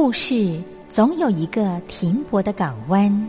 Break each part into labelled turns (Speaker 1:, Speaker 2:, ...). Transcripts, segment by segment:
Speaker 1: 故事总有一个停泊的港湾。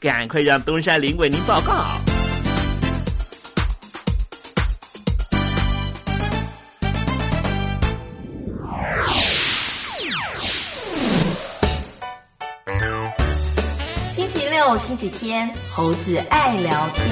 Speaker 2: 赶快让东山林为您报告。
Speaker 3: 星期六、星期天，猴子爱聊天。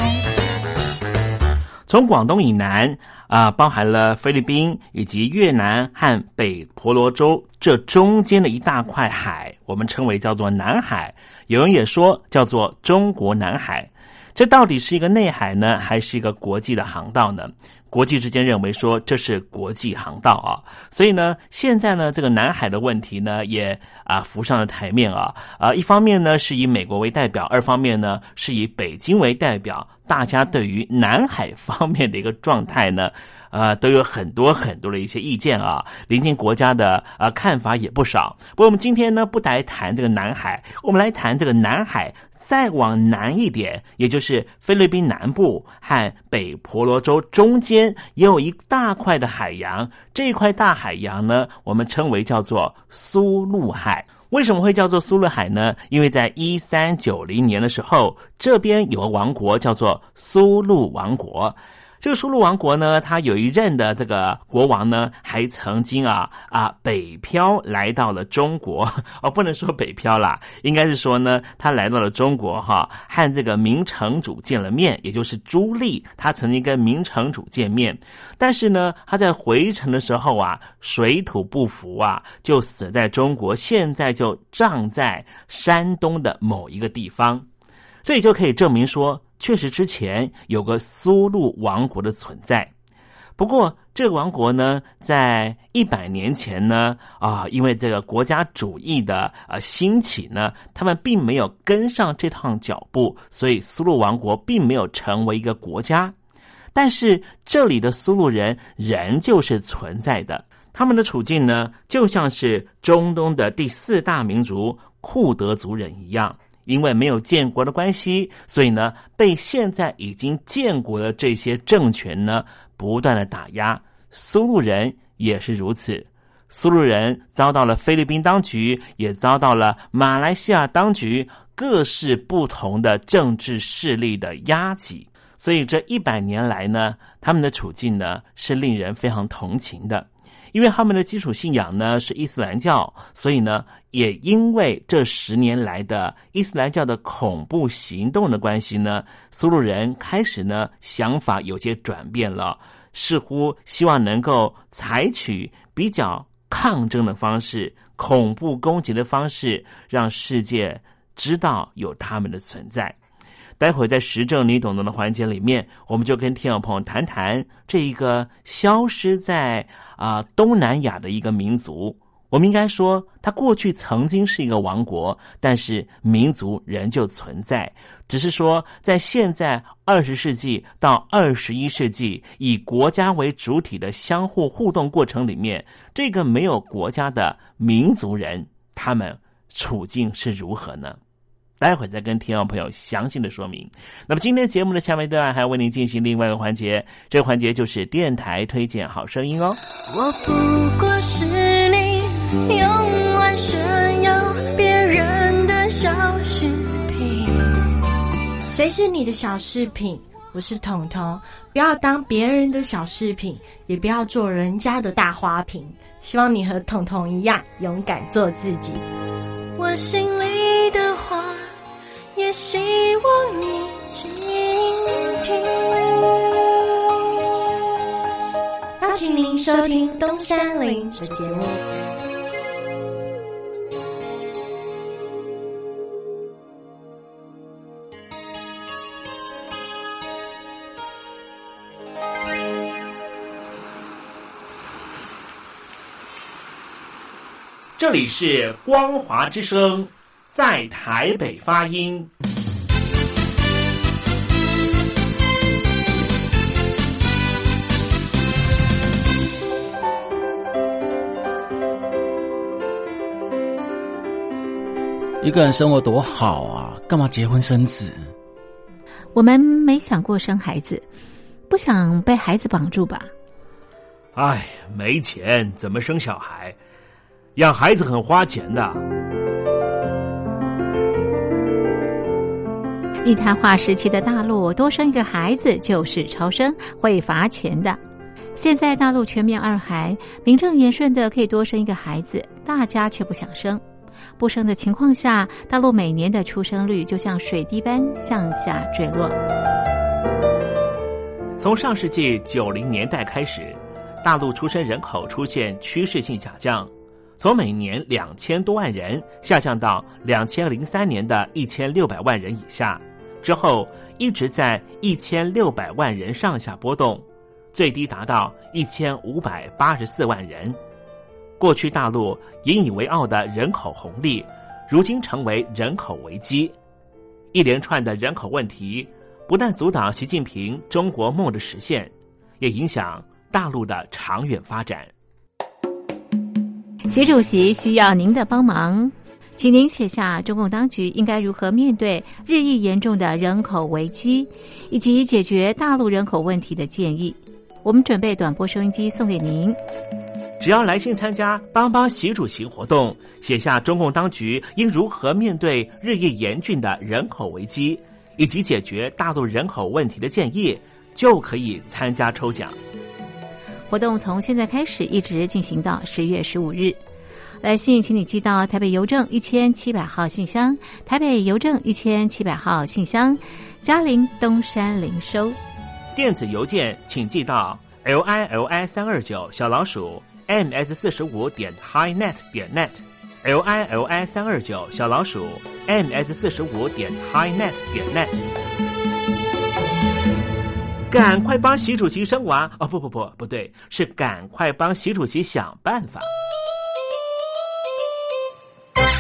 Speaker 2: 从广东以南啊、包含了菲律宾以及越南和北婆罗洲这中间的一大块海，我们称为叫做南海。有人也说叫做中国南海。这到底是一个内海呢，还是一个国际的航道呢？国际之间认为说这是国际航道啊，所以呢，现在呢这个南海的问题呢也啊浮上了台面啊啊，一方面呢是以美国为代表，二方面呢是以北京为代表，大家对于南海方面的一个状态呢。呃，都有很多很多的一些意见啊，邻近国家的呃看法也不少。不过我们今天呢，不来谈这个南海，我们来谈这个南海再往南一点，也就是菲律宾南部和北婆罗洲中间也有一大块的海洋。这一块大海洋呢，我们称为叫做苏禄海。为什么会叫做苏禄海呢？因为在一三九零年的时候，这边有个王国叫做苏禄王国。这个苏禄王国呢，他有一任的这个国王呢，还曾经啊啊北漂来到了中国。哦，不能说北漂啦，应该是说呢，他来到了中国哈，和这个明城主见了面，也就是朱棣，他曾经跟明城主见面，但是呢，他在回城的时候啊，水土不服啊，就死在中国，现在就葬在山东的某一个地方，这也就可以证明说。确实，之前有个苏禄王国的存在，不过这个王国呢，在一百年前呢，啊，因为这个国家主义的呃兴起呢，他们并没有跟上这趟脚步，所以苏禄王国并没有成为一个国家。但是这里的苏禄人仍旧是存在的，他们的处境呢，就像是中东的第四大民族库德族人一样。因为没有建国的关系，所以呢，被现在已经建国的这些政权呢，不断的打压。苏禄人也是如此，苏禄人遭到了菲律宾当局，也遭到了马来西亚当局各式不同的政治势力的压挤。所以这一百年来呢，他们的处境呢，是令人非常同情的。因为他们的基础信仰呢是伊斯兰教，所以呢，也因为这十年来的伊斯兰教的恐怖行动的关系呢，苏鲁人开始呢想法有些转变了，似乎希望能够采取比较抗争的方式、恐怖攻击的方式，让世界知道有他们的存在。待会在时政你懂得的环节里面，我们就跟听众朋友谈谈这一个消失在啊东南亚的一个民族。我们应该说，它过去曾经是一个王国，但是民族仍旧存在。只是说，在现在二十世纪到二十一世纪，以国家为主体的相互互动过程里面，这个没有国家的民族人，他们处境是如何呢？待会再跟听众朋友详细的说明。那么今天节目的下面段还要为您进行另外一个环节，这个环节就是电台推荐好声音哦。
Speaker 4: 我不过是你用来炫耀别人的小饰品。谁是你的小饰品？我是彤彤，不要当别人的小饰品，也不要做人家的大花瓶。希望你和彤彤一样，勇敢做自己。我心里。也希望你倾听。邀请您收听东山林的节目。
Speaker 2: 这里是光华之声。在台北发音。
Speaker 5: 一个人生活多好啊，干嘛结婚生子？
Speaker 1: 我们没想过生孩子，不想被孩子绑住吧？
Speaker 6: 哎，没钱怎么生小孩？养孩子很花钱的。
Speaker 1: 一胎化时期的大陆，多生一个孩子就是超生，会罚钱的。现在大陆全面二孩，名正言顺的可以多生一个孩子，大家却不想生。不生的情况下，大陆每年的出生率就像水滴般向下坠落。
Speaker 2: 从上世纪九零年代开始，大陆出生人口出现趋势性下降，从每年两千多万人下降到两千零三年的一千六百万人以下，之后一直在一千六百万人上下波动，最低达到一千五百八十四万人。过去大陆引以为傲的人口红利，如今成为人口危机。一连串的人口问题，不但阻挡习近平中国梦的实现，也影响大陆的长远发展。
Speaker 1: 习主席需要您的帮忙，请您写下中共当局应该如何面对日益严重的人口危机，以及解决大陆人口问题的建议。我们准备短波收音机送给您。
Speaker 2: 只要来信参加“帮帮习主席”活动，写下中共当局应如何面对日益严峻的人口危机，以及解决大陆人口问题的建议，就可以参加抽奖。
Speaker 1: 活动从现在开始一直进行到十月十五日。来信，请你寄到台北邮政一千七百号信箱，台北邮政一千七百号信箱，嘉陵东山零收。
Speaker 2: 电子邮件请寄到 l i l i 三二九小老鼠。ms 四十五点 highnet 点 net，l i l i 三二九小老鼠 ms 四十五点 highnet 点 net，赶快帮习主席生娃哦！不不不，不对，是赶快帮习主席想办法。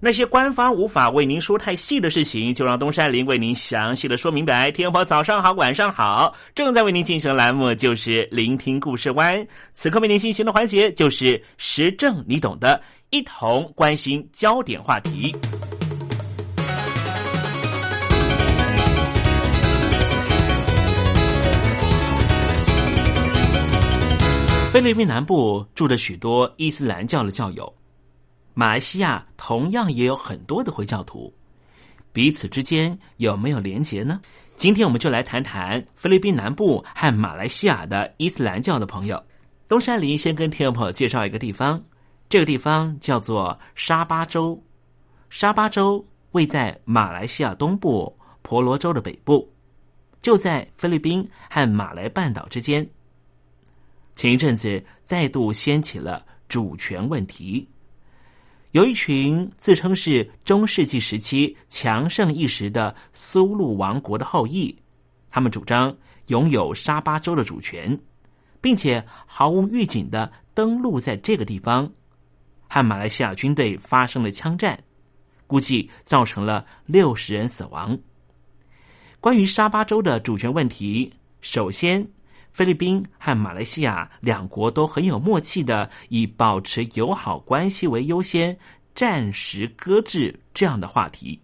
Speaker 2: 那些官方无法为您说太细的事情，就让东山林为您详细的说明白。天婆早上好，晚上好，正在为您进行的栏目就是聆听故事湾。此刻为您进行的环节就是时政，你懂的，一同关心焦点话题。菲律宾南部住着许多伊斯兰教的教友，马来西亚同样也有很多的回教徒，彼此之间有没有连结呢？今天我们就来谈谈菲律宾南部和马来西亚的伊斯兰教的朋友。东山林先跟听众朋友介绍一个地方，这个地方叫做沙巴州，沙巴州位在马来西亚东部婆罗洲的北部，就在菲律宾和马来半岛之间。前一阵子再度掀起了主权问题。有一群自称是中世纪时期强盛一时的苏禄王国的后裔，他们主张拥有沙巴州的主权，并且毫无预警的登陆在这个地方，和马来西亚军队发生了枪战，估计造成了六十人死亡。关于沙巴州的主权问题，首先，菲律宾和马来西亚两国都很有默契的以保持友好关系为优先，暂时搁置这样的话题。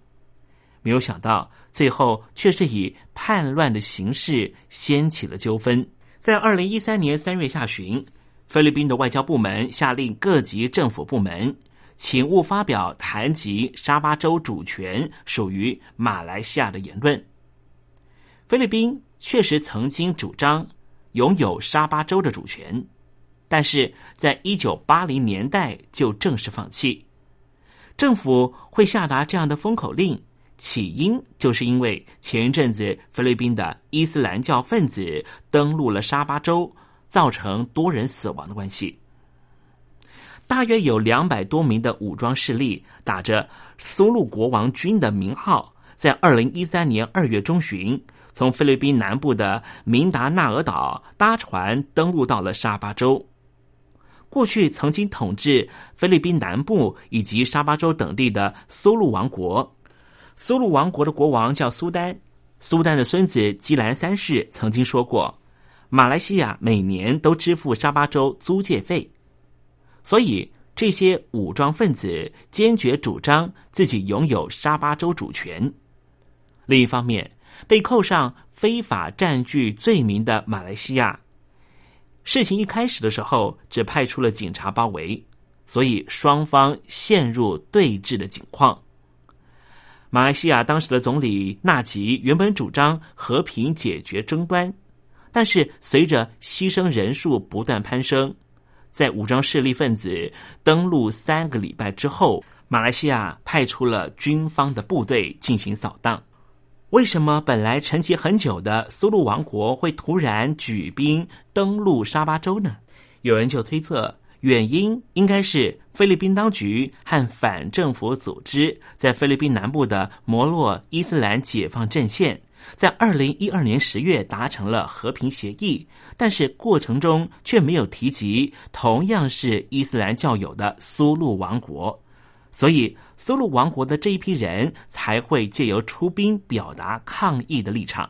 Speaker 2: 没有想到，最后却是以叛乱的形式掀起了纠纷。在二零一三年三月下旬，菲律宾的外交部门下令各级政府部门，请勿发表谈及沙巴州主权属于马来西亚的言论。菲律宾确实曾经主张拥有沙巴州的主权，但是在一九八零年代就正式放弃。政府会下达这样的封口令，起因就是因为前一阵子菲律宾的伊斯兰教分子登陆了沙巴州，造成多人死亡的关系。大约有两百多名的武装势力打着苏禄国王军的名号，在二零一三年二月中旬。从菲律宾南部的明达纳尔岛搭船登陆到了沙巴州。过去曾经统治菲律宾南部以及沙巴州等地的苏禄王国，苏禄王国的国王叫苏丹。苏丹的孙子基兰三世曾经说过，马来西亚每年都支付沙巴州租借费，所以这些武装分子坚决主张自己拥有沙巴州主权。另一方面。被扣上非法占据罪名的马来西亚，事情一开始的时候只派出了警察包围，所以双方陷入对峙的境况。马来西亚当时的总理纳吉原本主张和平解决争端，但是随着牺牲人数不断攀升，在武装势力分子登陆三个礼拜之后，马来西亚派出了军方的部队进行扫荡。为什么本来沉寂很久的苏禄王国会突然举兵登陆沙巴州呢？有人就推测，原因应该是菲律宾当局和反政府组织在菲律宾南部的摩洛伊斯兰解放阵线在二零一二年十月达成了和平协议，但是过程中却没有提及同样是伊斯兰教友的苏禄王国。所以，苏禄王国的这一批人才会借由出兵表达抗议的立场。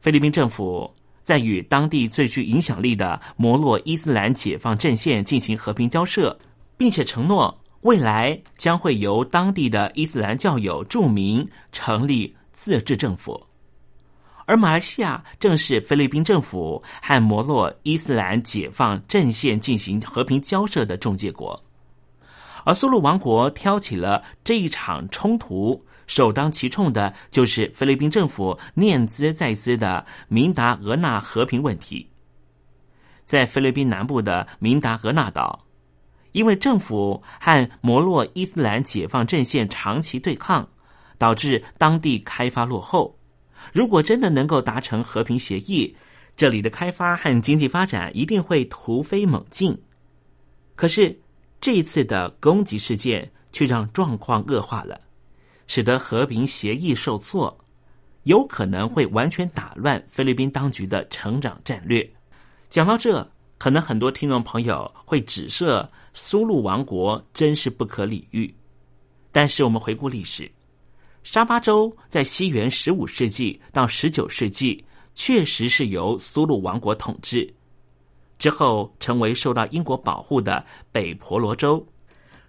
Speaker 2: 菲律宾政府在与当地最具影响力的摩洛伊斯兰解放阵线进行和平交涉，并且承诺未来将会由当地的伊斯兰教友著名成立自治政府。而马来西亚正是菲律宾政府和摩洛伊斯兰解放阵线进行和平交涉的中介国。而苏禄王国挑起了这一场冲突，首当其冲的就是菲律宾政府念兹在兹的明达俄纳和平问题。在菲律宾南部的明达俄纳岛，因为政府和摩洛伊斯兰解放阵线长期对抗，导致当地开发落后。如果真的能够达成和平协议，这里的开发和经济发展一定会突飞猛进。可是。这一次的攻击事件却让状况恶化了，使得和平协议受挫，有可能会完全打乱菲律宾当局的成长战略。讲到这，可能很多听众朋友会指涉苏禄王国真是不可理喻。但是我们回顾历史，沙巴州在西元十五世纪到十九世纪确实是由苏禄王国统治。之后成为受到英国保护的北婆罗洲，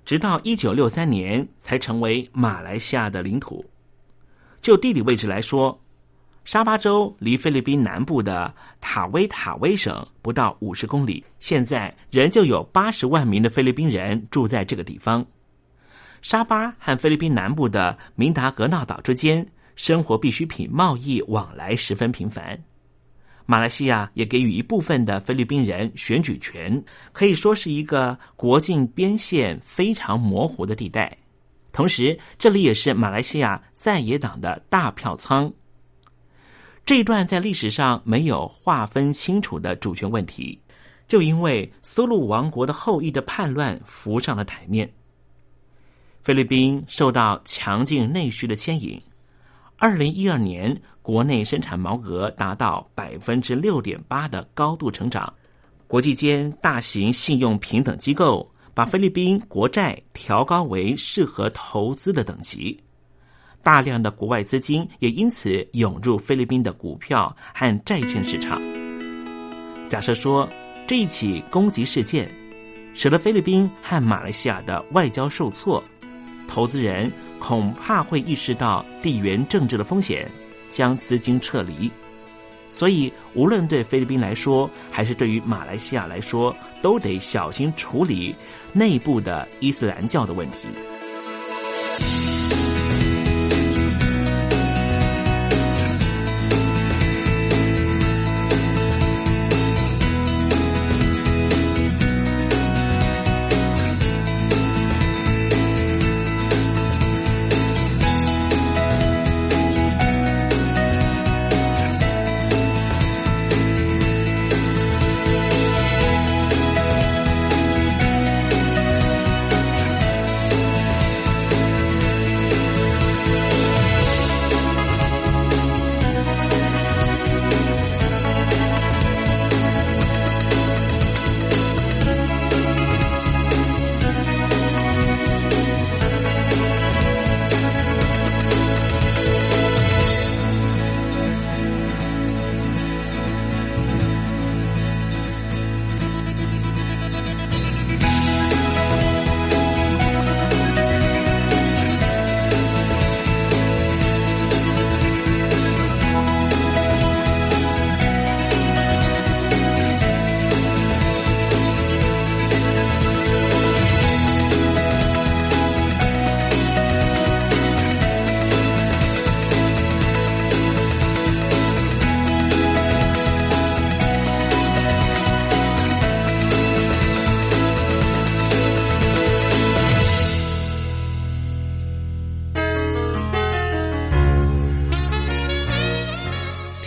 Speaker 2: 直到一九六三年才成为马来西亚的领土。就地理位置来说，沙巴州离菲律宾南部的塔威塔威省不到五十公里，现在仍旧有八十万名的菲律宾人住在这个地方。沙巴和菲律宾南部的明达格纳岛之间，生活必需品贸易往来十分频繁。马来西亚也给予一部分的菲律宾人选举权，可以说是一个国境边线非常模糊的地带。同时，这里也是马来西亚在野党的大票仓。这一段在历史上没有划分清楚的主权问题，
Speaker 7: 就因为苏禄王国的后裔的叛乱浮上了台面。菲律宾受到强劲内需的牵引，二零一二年国内生产毛额达到百分之六点八的高度成长。国际间大型信用平等机构把菲律宾国债调高为适合投资的等级，大量的国外资金也因此涌入菲律宾的股票和债券市场。假设说这一起攻击事件使得菲律宾和马来西亚的外交受挫，投资人恐怕会意识到地缘政治的风险，将资金撤离。所以，无论对菲律宾来说，还是对于马来西亚来说，都得小心处理内部的伊斯兰教的问题。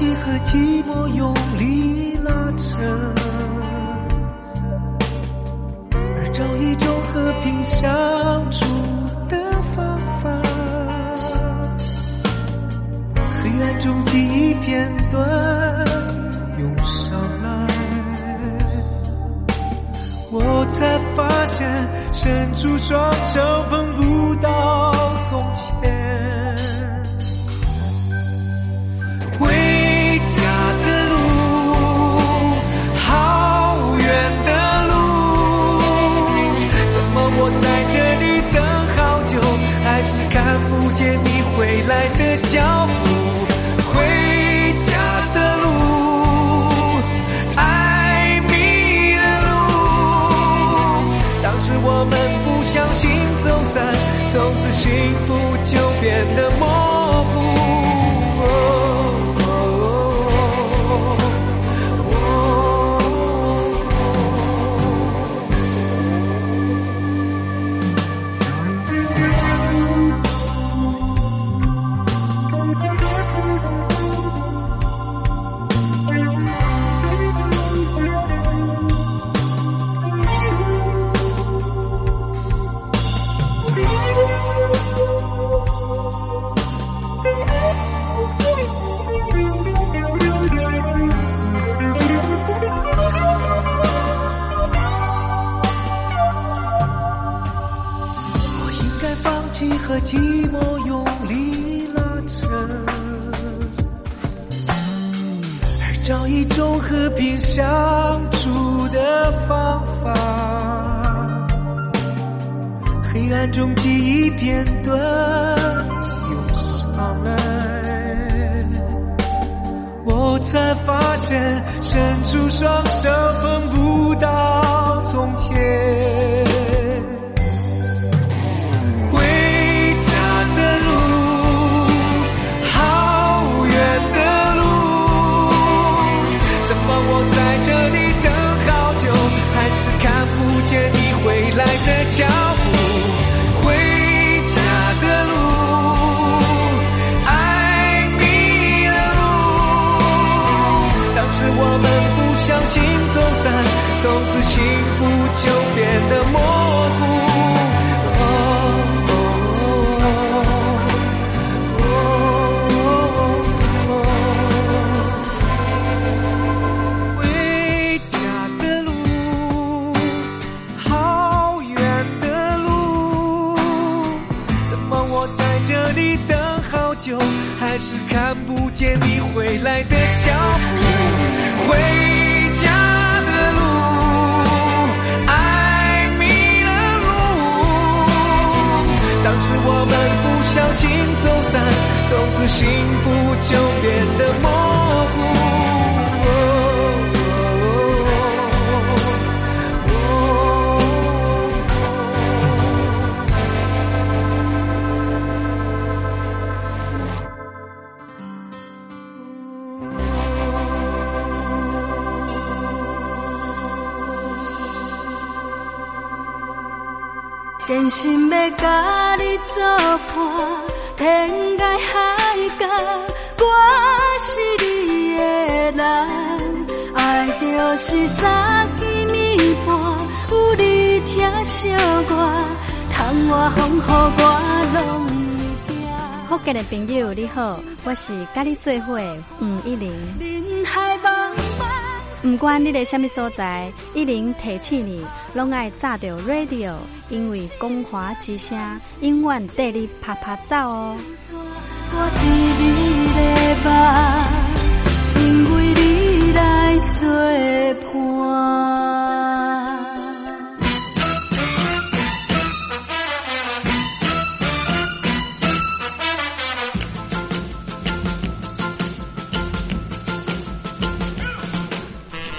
Speaker 7: 你和寂寞用力拉扯而找一种和平相处的方法黑暗中记忆片段涌上来我才发现伸出双手碰不到从前。来的脚步，回家的路，爱迷了路。当时我们不小心走散，从此幸福就变得模糊。和寂寞用力拉扯，而找一种和平相处的方法。黑暗中记忆片段涌上来，我才发现伸出双手碰不到从前。从此幸福就变得模糊。回家的路，好远的路，怎么我在这里等好久，还是看不见你回来的脚步？心走散，从此幸福就变得模糊。
Speaker 8: 坚心要甲你作伴，天涯海角，我是你的人。爱就是三更暝半，有你疼惜我，窗外风雨我拢会惊。
Speaker 9: 福建的朋友你好，我是甲你做伙的吴一玲。
Speaker 8: 茫茫。
Speaker 9: 不管你在什么所在，一零提起你，拢爱炸着 radio，因为光华之声永远带你啪啪走哦。
Speaker 8: 我知你的梦，因为你来作伴。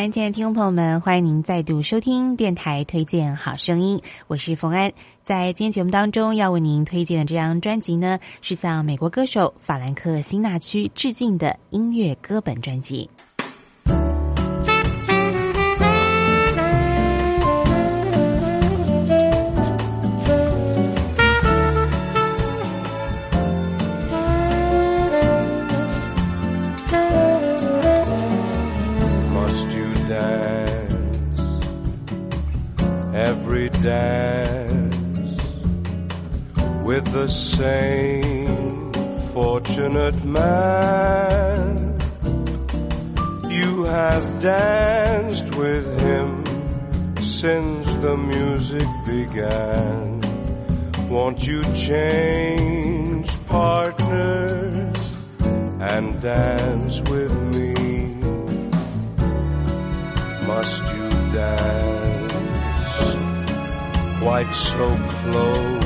Speaker 10: 安，亲爱的听众朋友们，欢迎您再度收听电台推荐好声音，我是冯安。在今天节目当中，要为您推荐的这张专辑呢，是向美国歌手法兰克辛纳屈致敬的音乐歌本专辑。
Speaker 11: Dance with the same fortunate man? You have danced with him since the music began. Won't you change partners and dance with me? Must you dance quite so close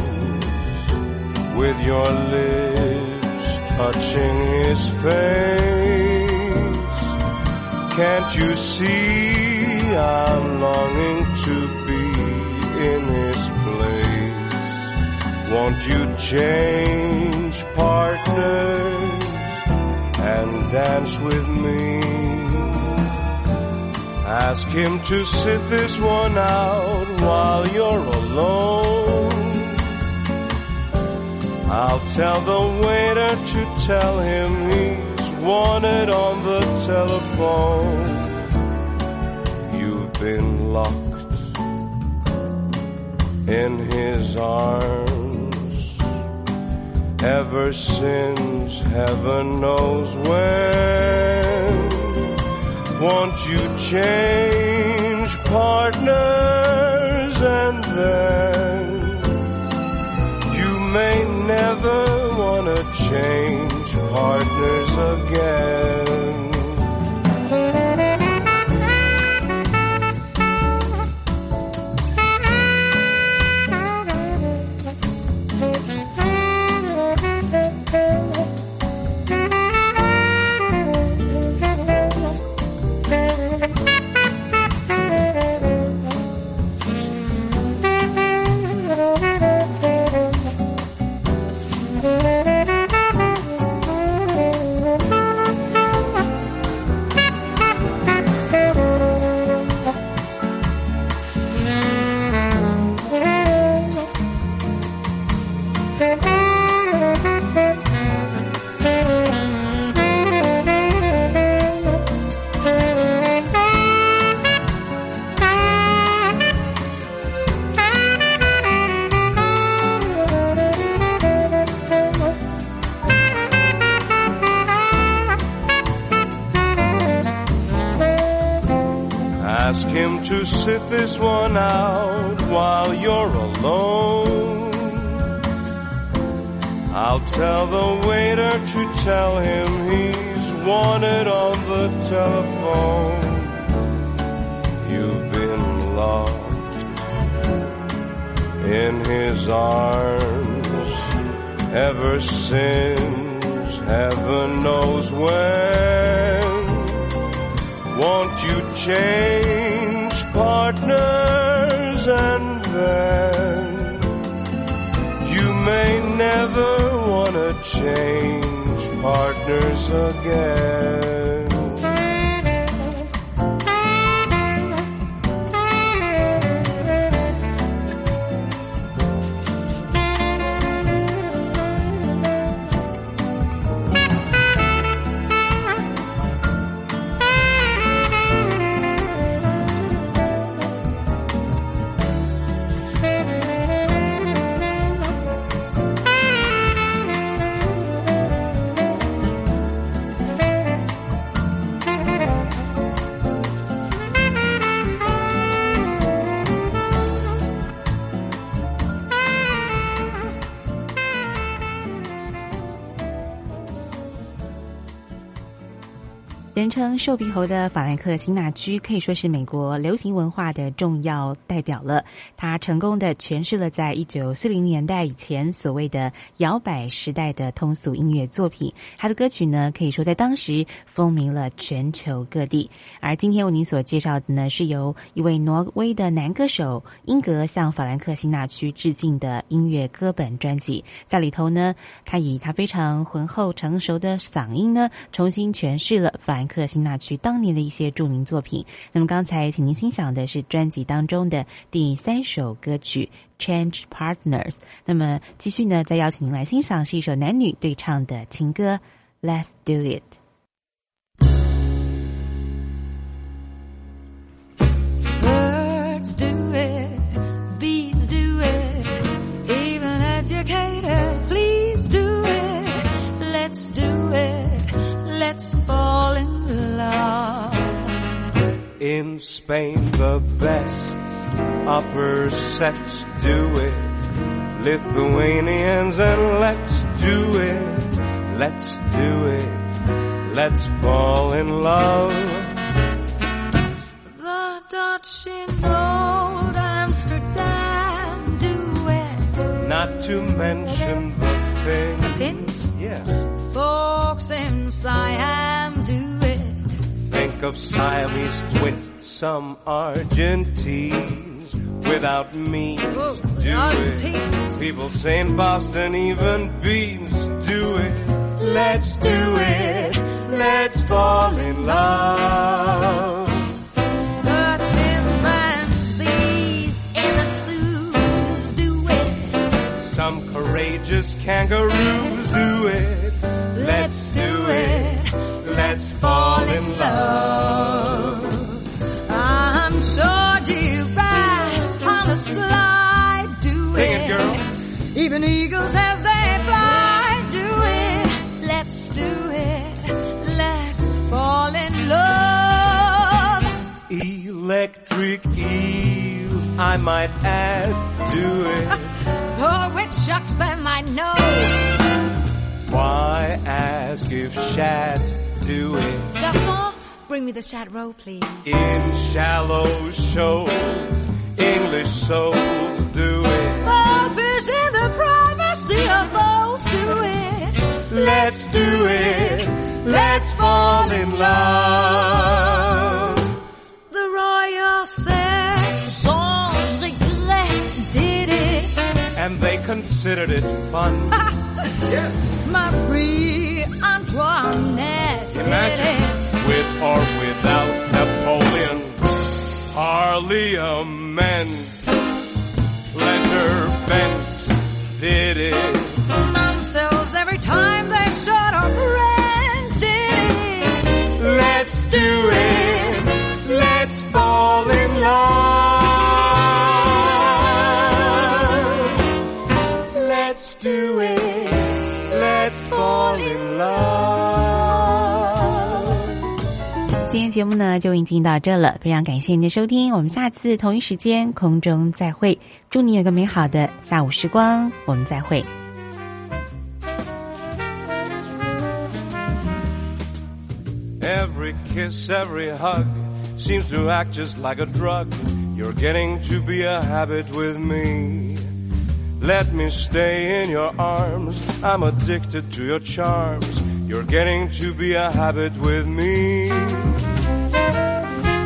Speaker 11: with your lips touching his face? Can't you see I'm longing to be in his place? Won't you change partners and dance with me? Ask him to sit this one out while you're alone. I'll tell the waiter to tell him he's wanted on the telephone. You've been locked in his arms ever since heaven knows when. Won't you change partners and then you may never want to change partners again. Won't you tell him he's wanted on the telephone? You've been locked in his arms ever since heaven knows when. Won't you change partners and then you may never wanna change partners again.
Speaker 10: 称“瘦鼻猴”的法兰克辛纳区可以说是美国流行文化的重要代表了。他成功的诠释了在一九四零年代以前所谓的摇摆时代的通俗音乐作品。他的歌曲呢，可以说在当时风靡了全球各地。而今天为您所介绍的呢，是由一位挪威的男歌手英格向法兰克辛纳区致敬的音乐歌本专辑。在里头呢，他以他非常浑厚成熟的嗓音呢，重新诠释了法兰克辛纳区当年的一些著名作品。那么刚才请您欣赏的是专辑当中的第三首歌曲《Change Partners》。那么继续呢，再邀请您来欣赏是一首男女对唱的情歌《Let's Do It》。
Speaker 8: Let's fall in love.
Speaker 11: In Spain, the best upper sex do it. Lithuanians, and let's do it. Let's do it. Let's fall in love.
Speaker 8: The Dutch in old Amsterdam do it.
Speaker 11: Not to mention the Finns.
Speaker 8: Finns?
Speaker 11: Yeah.
Speaker 8: Folks I am do it.
Speaker 11: Think of Siamese twins, some Argentines without means do it. People say in Boston even beans do it. Let's do it. Let's fall in love.
Speaker 8: The chimpanzees in the zoos do it.
Speaker 11: Some courageous kangaroos do it. Let's do it. Let's fall in love.
Speaker 8: I'm sure giraffes on the slide do
Speaker 11: Sing
Speaker 8: it.
Speaker 11: it, girl.
Speaker 8: Even eagles as they fly do it. Let's do it. Let's fall in love.
Speaker 11: Electric eels, I might add, do it.
Speaker 8: Oh, which shucks them I know.
Speaker 11: Why ask if shad do it?
Speaker 8: Garçon, bring me the shad roll, please.
Speaker 11: In shallow shoals, English souls do it.
Speaker 8: The fish in the privacy of boats do it.
Speaker 11: Let's do it. Let's fall in love.
Speaker 8: The Royal Saisons
Speaker 11: And they considered it fun. yes.
Speaker 8: Marie Antoinette did
Speaker 11: Imagine
Speaker 8: it.
Speaker 11: with or without Napoleon, Parliament, pleasure bent did it.
Speaker 8: Themselves every time they shot a friend did it.
Speaker 11: Let's do it.
Speaker 10: 今天节目呢就已经到这了，非常感谢您的收听，我们下次同一时间空中再会，祝你有个美好的下午时光，我们再会。
Speaker 11: Every kiss, every hug seems to act just like a drug. You're getting to be a habit with me. Let me stay in your arms. I'm addicted to your charms. You're getting to be a habit with me.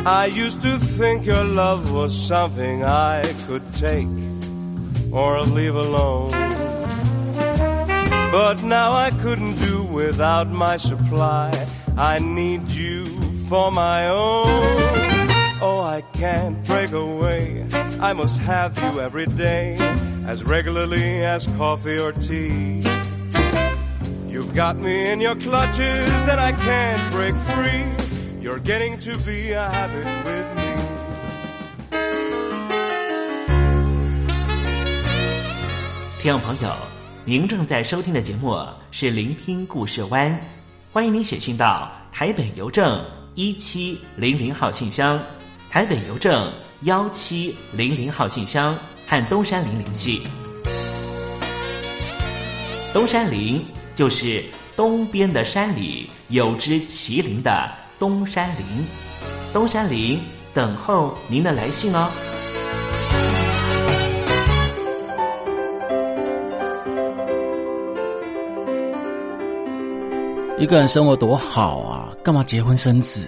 Speaker 11: I used to think your love was something I could take or leave alone. But now I couldn't do without my supply. I need you for my own. Oh, I can't break away. I must have you every day, as regularly as coffee or tea. You've got me in your clutches and I can't break free. You're getting to be a habit with me.
Speaker 2: 听众朋友，您正在收听的节目是《聆听故事湾》，欢迎您写信到台北邮政一七零零号信箱，台北邮政幺七零零号信箱和东山林联系。东山林就是东边的山里有只麒麟的东山林，东山林等候您的来信哦。
Speaker 5: 一个人生活多好啊，干嘛结婚生子？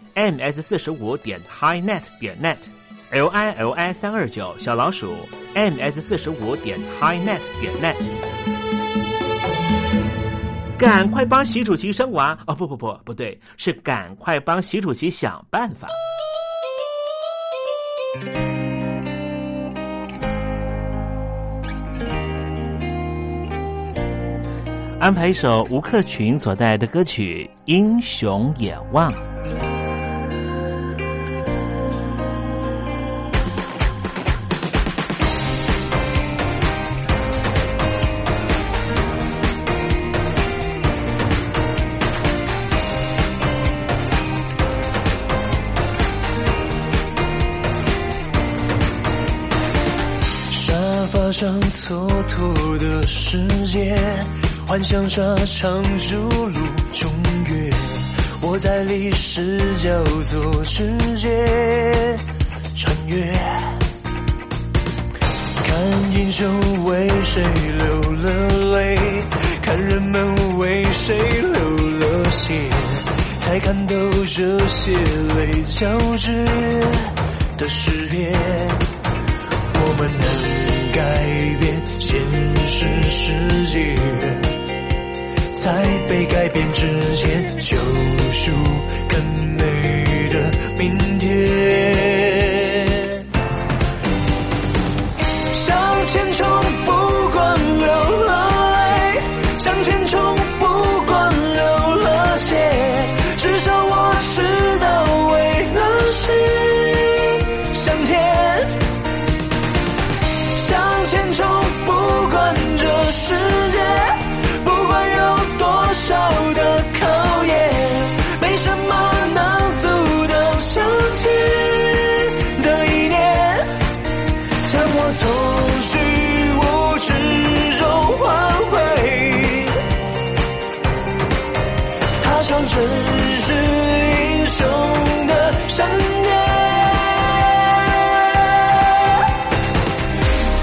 Speaker 2: Ms 四十五点 highnet 点 net，l i l i 三二九小老鼠 ms 四十五点 highnet 点 net，赶快帮习主席生娃哦！不不不，不对，是赶快帮习主席想办法。安排一首吴克群所带来的歌曲《英雄眼望》。
Speaker 7: 上蹉跎的时间，幻想沙场如路中月，我在历史交错之间穿越，看英雄为谁流了泪，看人们为谁流了血，才看到这些泪交织的誓言，我们能。改变现实世界，在被改变之前，救赎更美的明天。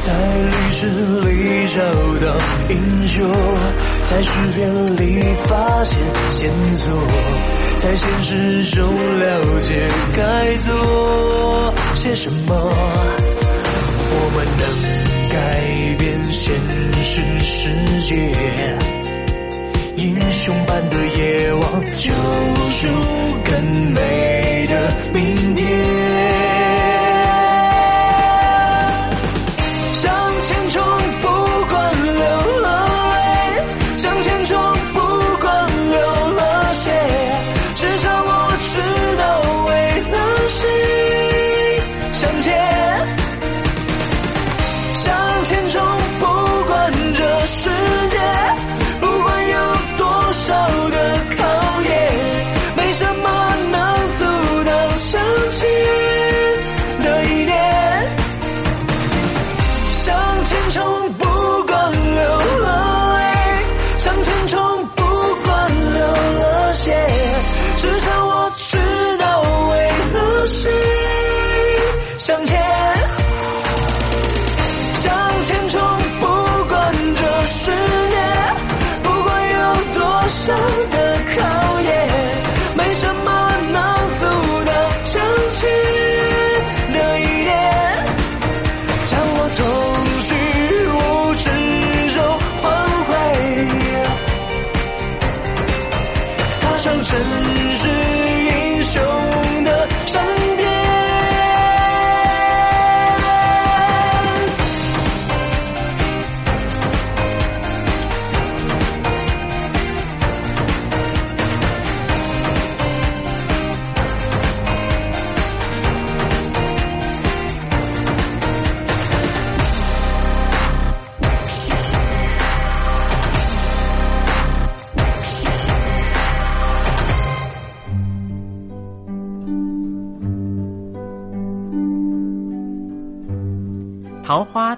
Speaker 7: 在历史里找到英雄，在诗篇里发现线索，在现实中了解该做些什么。我们能改变现实世界，英雄般的夜晚，救赎更美的明天。